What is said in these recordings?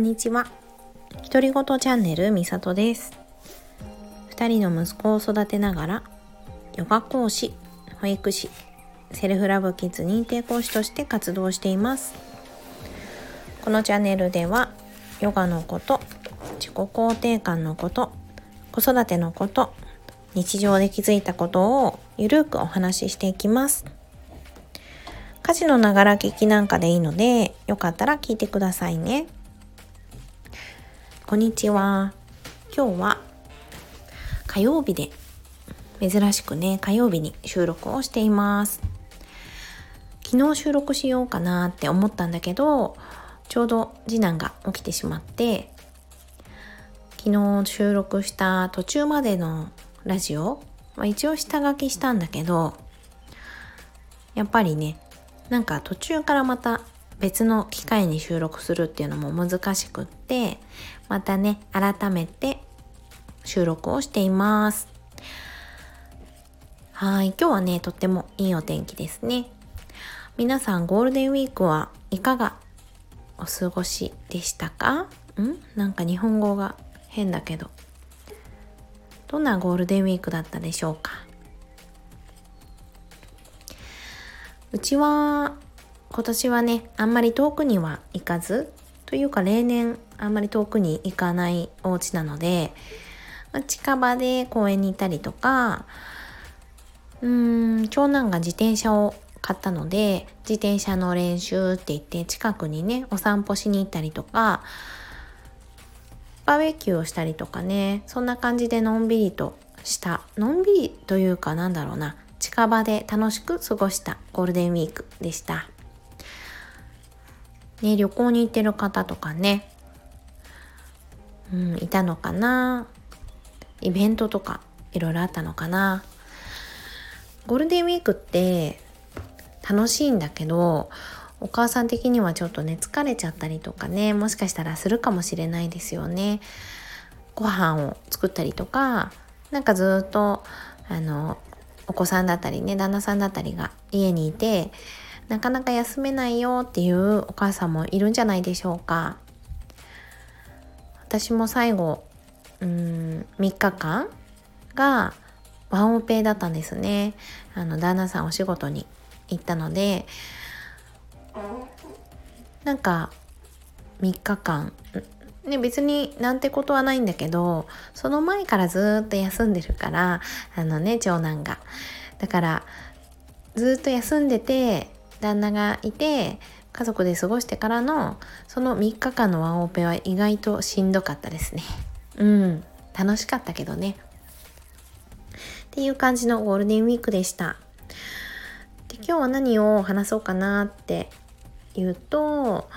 んにちは。独り言チャンネルみさとです。二人の息子を育てながら、ヨガ講師、保育士、セルフラブキッズ認定講師として活動しています。このチャンネルでは、ヨガのこと、自己肯定感のこと、子育てのこと、日常で気づいたことをゆるくお話ししていきます。家事のながら聞きなんかでいいので、よかったら聞いてくださいね。こんにちは。今日は火曜日で、珍しくね、火曜日に収録をしています。昨日収録しようかなって思ったんだけど、ちょうど次男が起きてしまって、昨日収録した途中までのラジオ、まあ、一応下書きしたんだけど、やっぱりね、なんか途中からまた別の機会に収録するっていうのも難しくってまたね改めて収録をしています。はい今日はねとってもいいお天気ですね。皆さんゴールデンウィークはいかがお過ごしでしたか？ん？なんか日本語が変だけど。どんなゴールデンウィークだったでしょうか？うちは今年はねあんまり遠くには行かずというか例年あんまり遠くに行かないお家なので、ま、近場で公園にいたりとかうーん長男が自転車を買ったので自転車の練習って言って近くにねお散歩しに行ったりとかバーベキューをしたりとかねそんな感じでのんびりとしたのんびりというかなんだろうな近場で楽しく過ごしたゴールデンウィークでした。ね、旅行に行ってる方とかね、うん、いたのかな。イベントとかいろいろあったのかな。ゴールデンウィークって楽しいんだけどお母さん的にはちょっとね疲れちゃったりとかねもしかしたらするかもしれないですよね。ご飯を作ったりとかなんかずっとあのお子さんだったりね旦那さんだったりが家にいてなかなか休めないよっていうお母さんもいるんじゃないでしょうか。私も最後うん3日間がワンオペだったんですね。あの旦那さんお仕事に行ったのでなんか3日間。ね、別になんてことはないんだけどその前からずっと休んでるからあのね長男が。だからずっと休んでて旦那がいて家族で過ごしてからのその3日間のワンオペは意外としんどかったですね。うん。楽しかったけどね。っていう感じのゴールデンウィークでした。で今日は何を話そうかなっていうと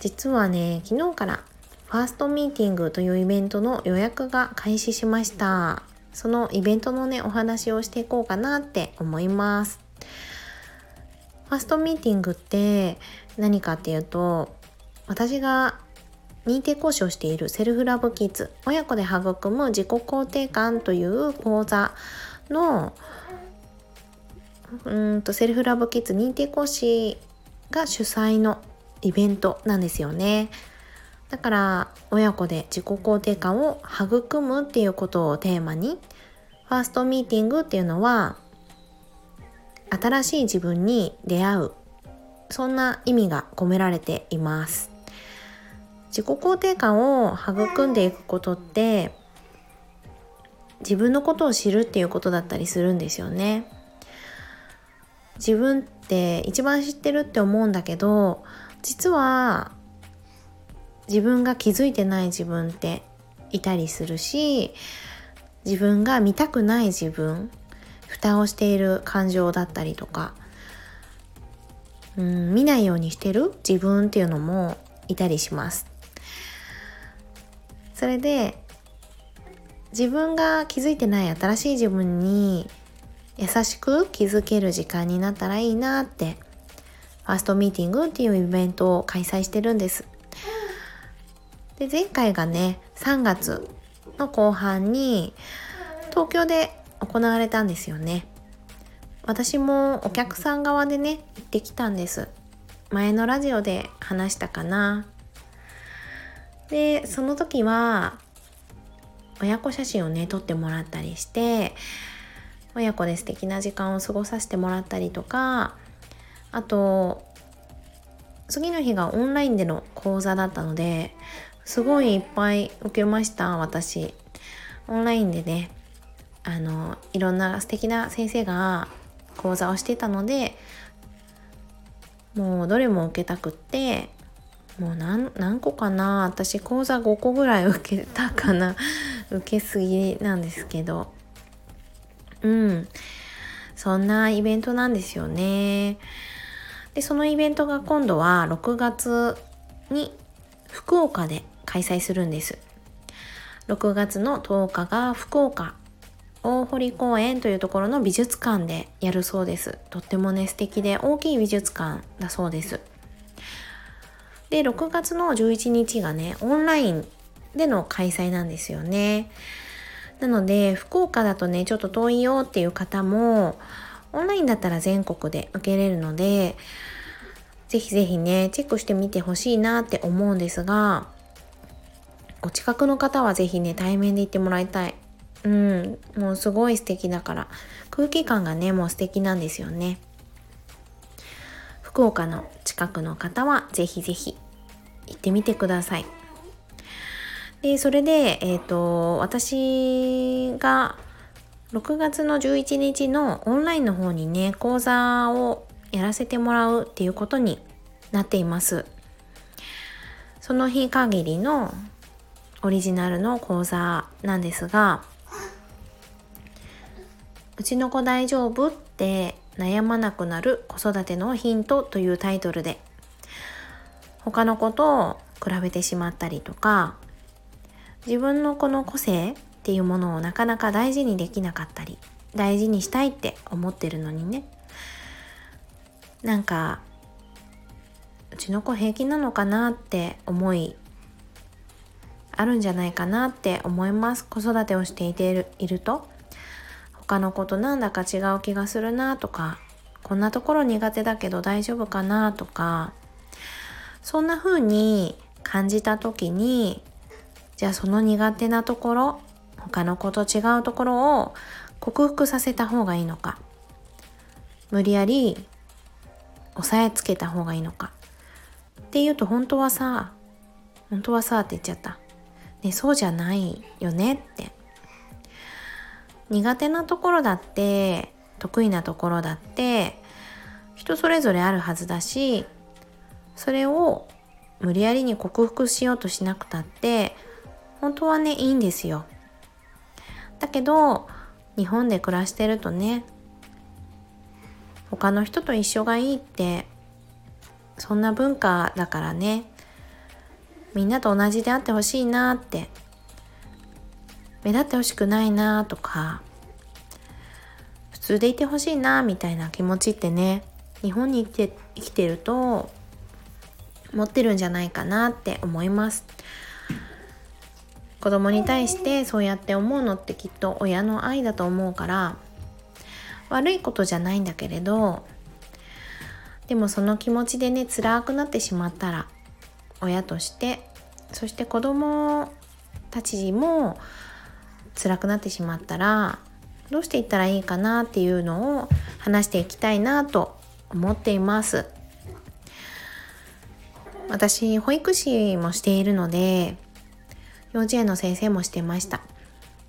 実はね昨日からファーストミーティングというイベントの予約が開始しました。そのイベントのねお話をしていこうかなって思います。ファーストミーティングって何かっていうと私が認定講師をしているセルフラブキッズ親子で育む自己肯定感という講座のうんとセルフラブキッズ認定講師が主催のイベントなんですよね。だから親子で自己肯定感を育むっていうことをテーマにファーストミーティングっていうのは新しい自分に出会う。そんな意味が込められています。自己肯定感を育んでいくことって自分のことを知るっていうことだったりするんですよね。自分って一番知ってるって思うんだけど実は自分が気づいてない自分っていたりするし自分が見たくない自分蓋をしている感情だったりとか。うん見ないようにしてる？自分っていうのもいたりします。それで自分が気づいてない新しい自分に優しく気づける時間になったらいいなって。ファーストミーティングっていうイベントを開催してるんです。で前回がね3月の後半に東京で行われたんですよね。私もお客さん側でね行ってきたんです。前のラジオで話したかな。でその時は親子写真をね撮ってもらったりして親子で素敵な時間を過ごさせてもらったりとかあと次の日がオンラインでの講座だったのですごいいっぱい受けました私オンラインでねあのいろんな素敵な先生が講座をしてたのでもうどれも受けたくってもう何何個かな私講座5個ぐらい受けたかな 受けすぎなんですけど。うん。そんなイベントなんですよね。でそのイベントが今度は6月に福岡で開催するんです。6月の10日が福岡大堀公園というところの美術館でやるそうです。とってもね素敵で大きい美術館だそうです。で6月の11日がねオンラインでの開催なんですよね。なので福岡だとねちょっと遠いよっていう方もオンラインだったら全国で受けれるのでぜひぜひねチェックしてみてほしいなって思うんですがお近くの方はぜひね対面で行ってもらいたい。うんもうすごい素敵だから。空気感がねもう素敵なんですよね。福岡の近くの方はぜひぜひ行ってみてください。でそれで、えーと、私が6月の11日のオンラインの方にね講座をやらせてもらうっていうことになっています。その日限りのオリジナルの講座なんですがうちの子大丈夫？って悩まなくなる子育てのヒントというタイトルで他の子と比べてしまったりとか自分のこの個性っていうものをなかなか大事にできなかったり大事にしたいって思ってるのにね。なんかうちの子平気なのかなって思いあるんじゃないかなって思います。子育てをしていていると。他の子となんだか違う気がするなとかこんなところ苦手だけど大丈夫かなとかそんな風に感じた時にじゃあその苦手なところ他の子と違うところを克服させた方がいいのか無理やり押さえつけた方がいいのかっていうと本当はさ本当はさって言っちゃった、ね、そうじゃないよねって。苦手なところだって得意なところだって人それぞれあるはずだしそれを無理やりに克服しようとしなくたって本当はねいいんですよ。だけど日本で暮らしてるとね他の人と一緒がいいってそんな文化だからねみんなと同じであってほしいなって目立ってほしくないなとか普通でいてほしいなみたいな気持ちってね日本に生きて生きてると持ってるんじゃないかなって思います。子供に対してそうやって思うのってきっと親の愛だと思うから悪いことじゃないんだけれどでもその気持ちでね辛くなってしまったら親としてそして子供たちも辛くなってしまったらどうしていったらいいかなっていうのを話していきたいなと思っています。私保育士もしているので幼稚園の先生もしてました。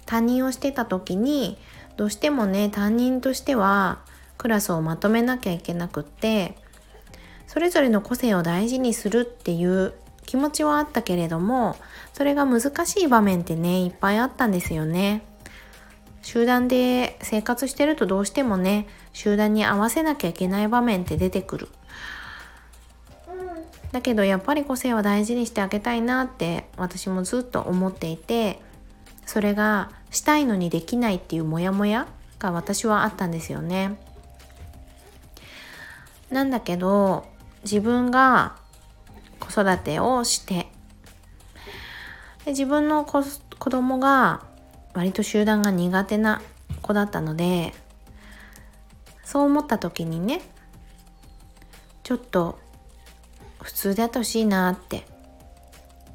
担任をしてた時にどうしてもね担任としてはクラスをまとめなきゃいけなくってそれぞれの個性を大事にするっていう気持ちはあったけれどもそれが難しい場面ってねいっぱいあったんですよね。集団で生活してるとどうしてもね集団に合わせなきゃいけない場面って出てくる。だけどやっぱり個性は大事にしてあげたいなって私もずっと思っていてそれがしたいのにできないっていうモヤモヤが私はあったんですよね。なんだけど自分が育てをしてで自分の子子供が割と集団が苦手な子だったのでそう思った時にねちょっと普通であってほしいなって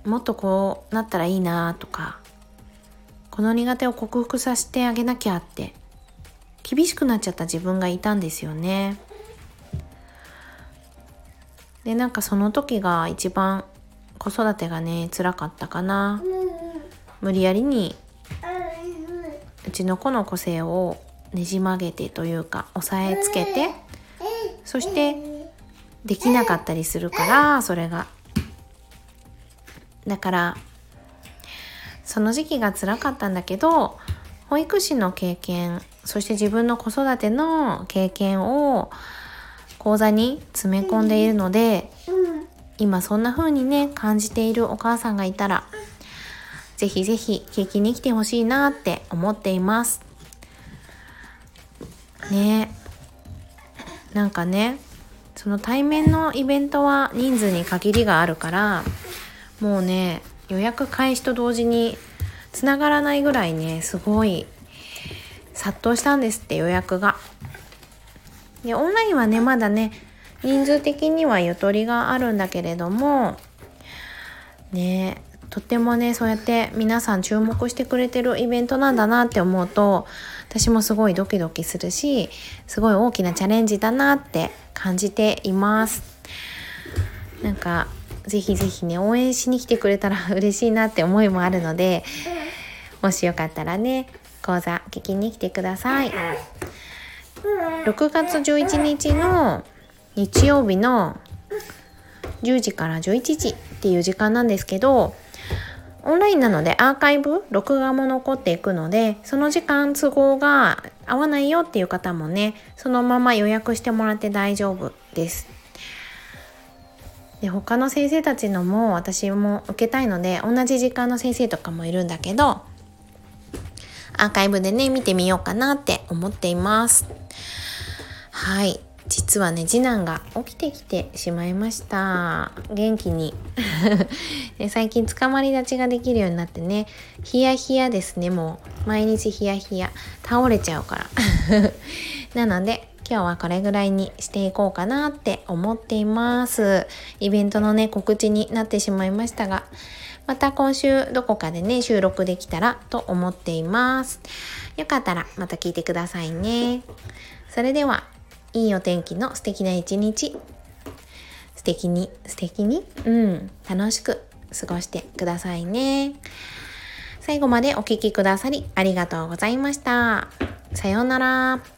もっとこうなったらいいなとかこの苦手を克服させてあげなきゃって厳しくなっちゃった自分がいたんですよね。でなんかその時が一番子育てがね辛かったかな。無理やりにうちの子の個性をねじ曲げてというか押さえつけてそしてできなかったりするからそれがだからその時期が辛かったんだけど保育士の経験そして自分の子育ての経験を講座に詰め込んでいるので今そんな風にね感じているお母さんがいたらぜひぜひ聞きに来てほしいなって思っていますねなんかねその対面のイベントは人数に限りがあるからもうね予約開始と同時につながらないぐらいねすごい殺到したんですって予約が。でオンラインはねまだね人数的にはゆとりがあるんだけれどもねとってもねそうやって皆さん注目してくれてるイベントなんだなって思うと私もすごいドキドキするしすごい大きなチャレンジだなって感じています。なんかぜひぜひね応援しに来てくれたら 嬉しいなって思いもあるのでもしよかったらね講座聞きに来てください。6月11日の日曜日の10時から11時っていう時間なんですけどオンラインなのでアーカイブ録画も残っていくのでその時間都合が合わないよっていう方もねそのまま予約してもらって大丈夫です。で他の先生たちのも私も受けたいので同じ時間の先生とかもいるんだけどアーカイブでね見てみようかなって思っています。はい。実はね次男が起きてきてしまいました。元気に。で最近つかまり立ちができるようになってね。ヒヤヒヤですねもう。毎日ヒヤヒヤ。倒れちゃうから。なので今日はこれぐらいにしていこうかなって思っています。イベントのね告知になってしまいましたがまた今週どこかでね収録できたらと思っています。よかったらまた聞いてくださいね。それではいいお天気の素敵な一日。素敵に素敵に？うん。楽しく過ごしてくださいね。最後までお聴きくださりありがとうございました。さようなら。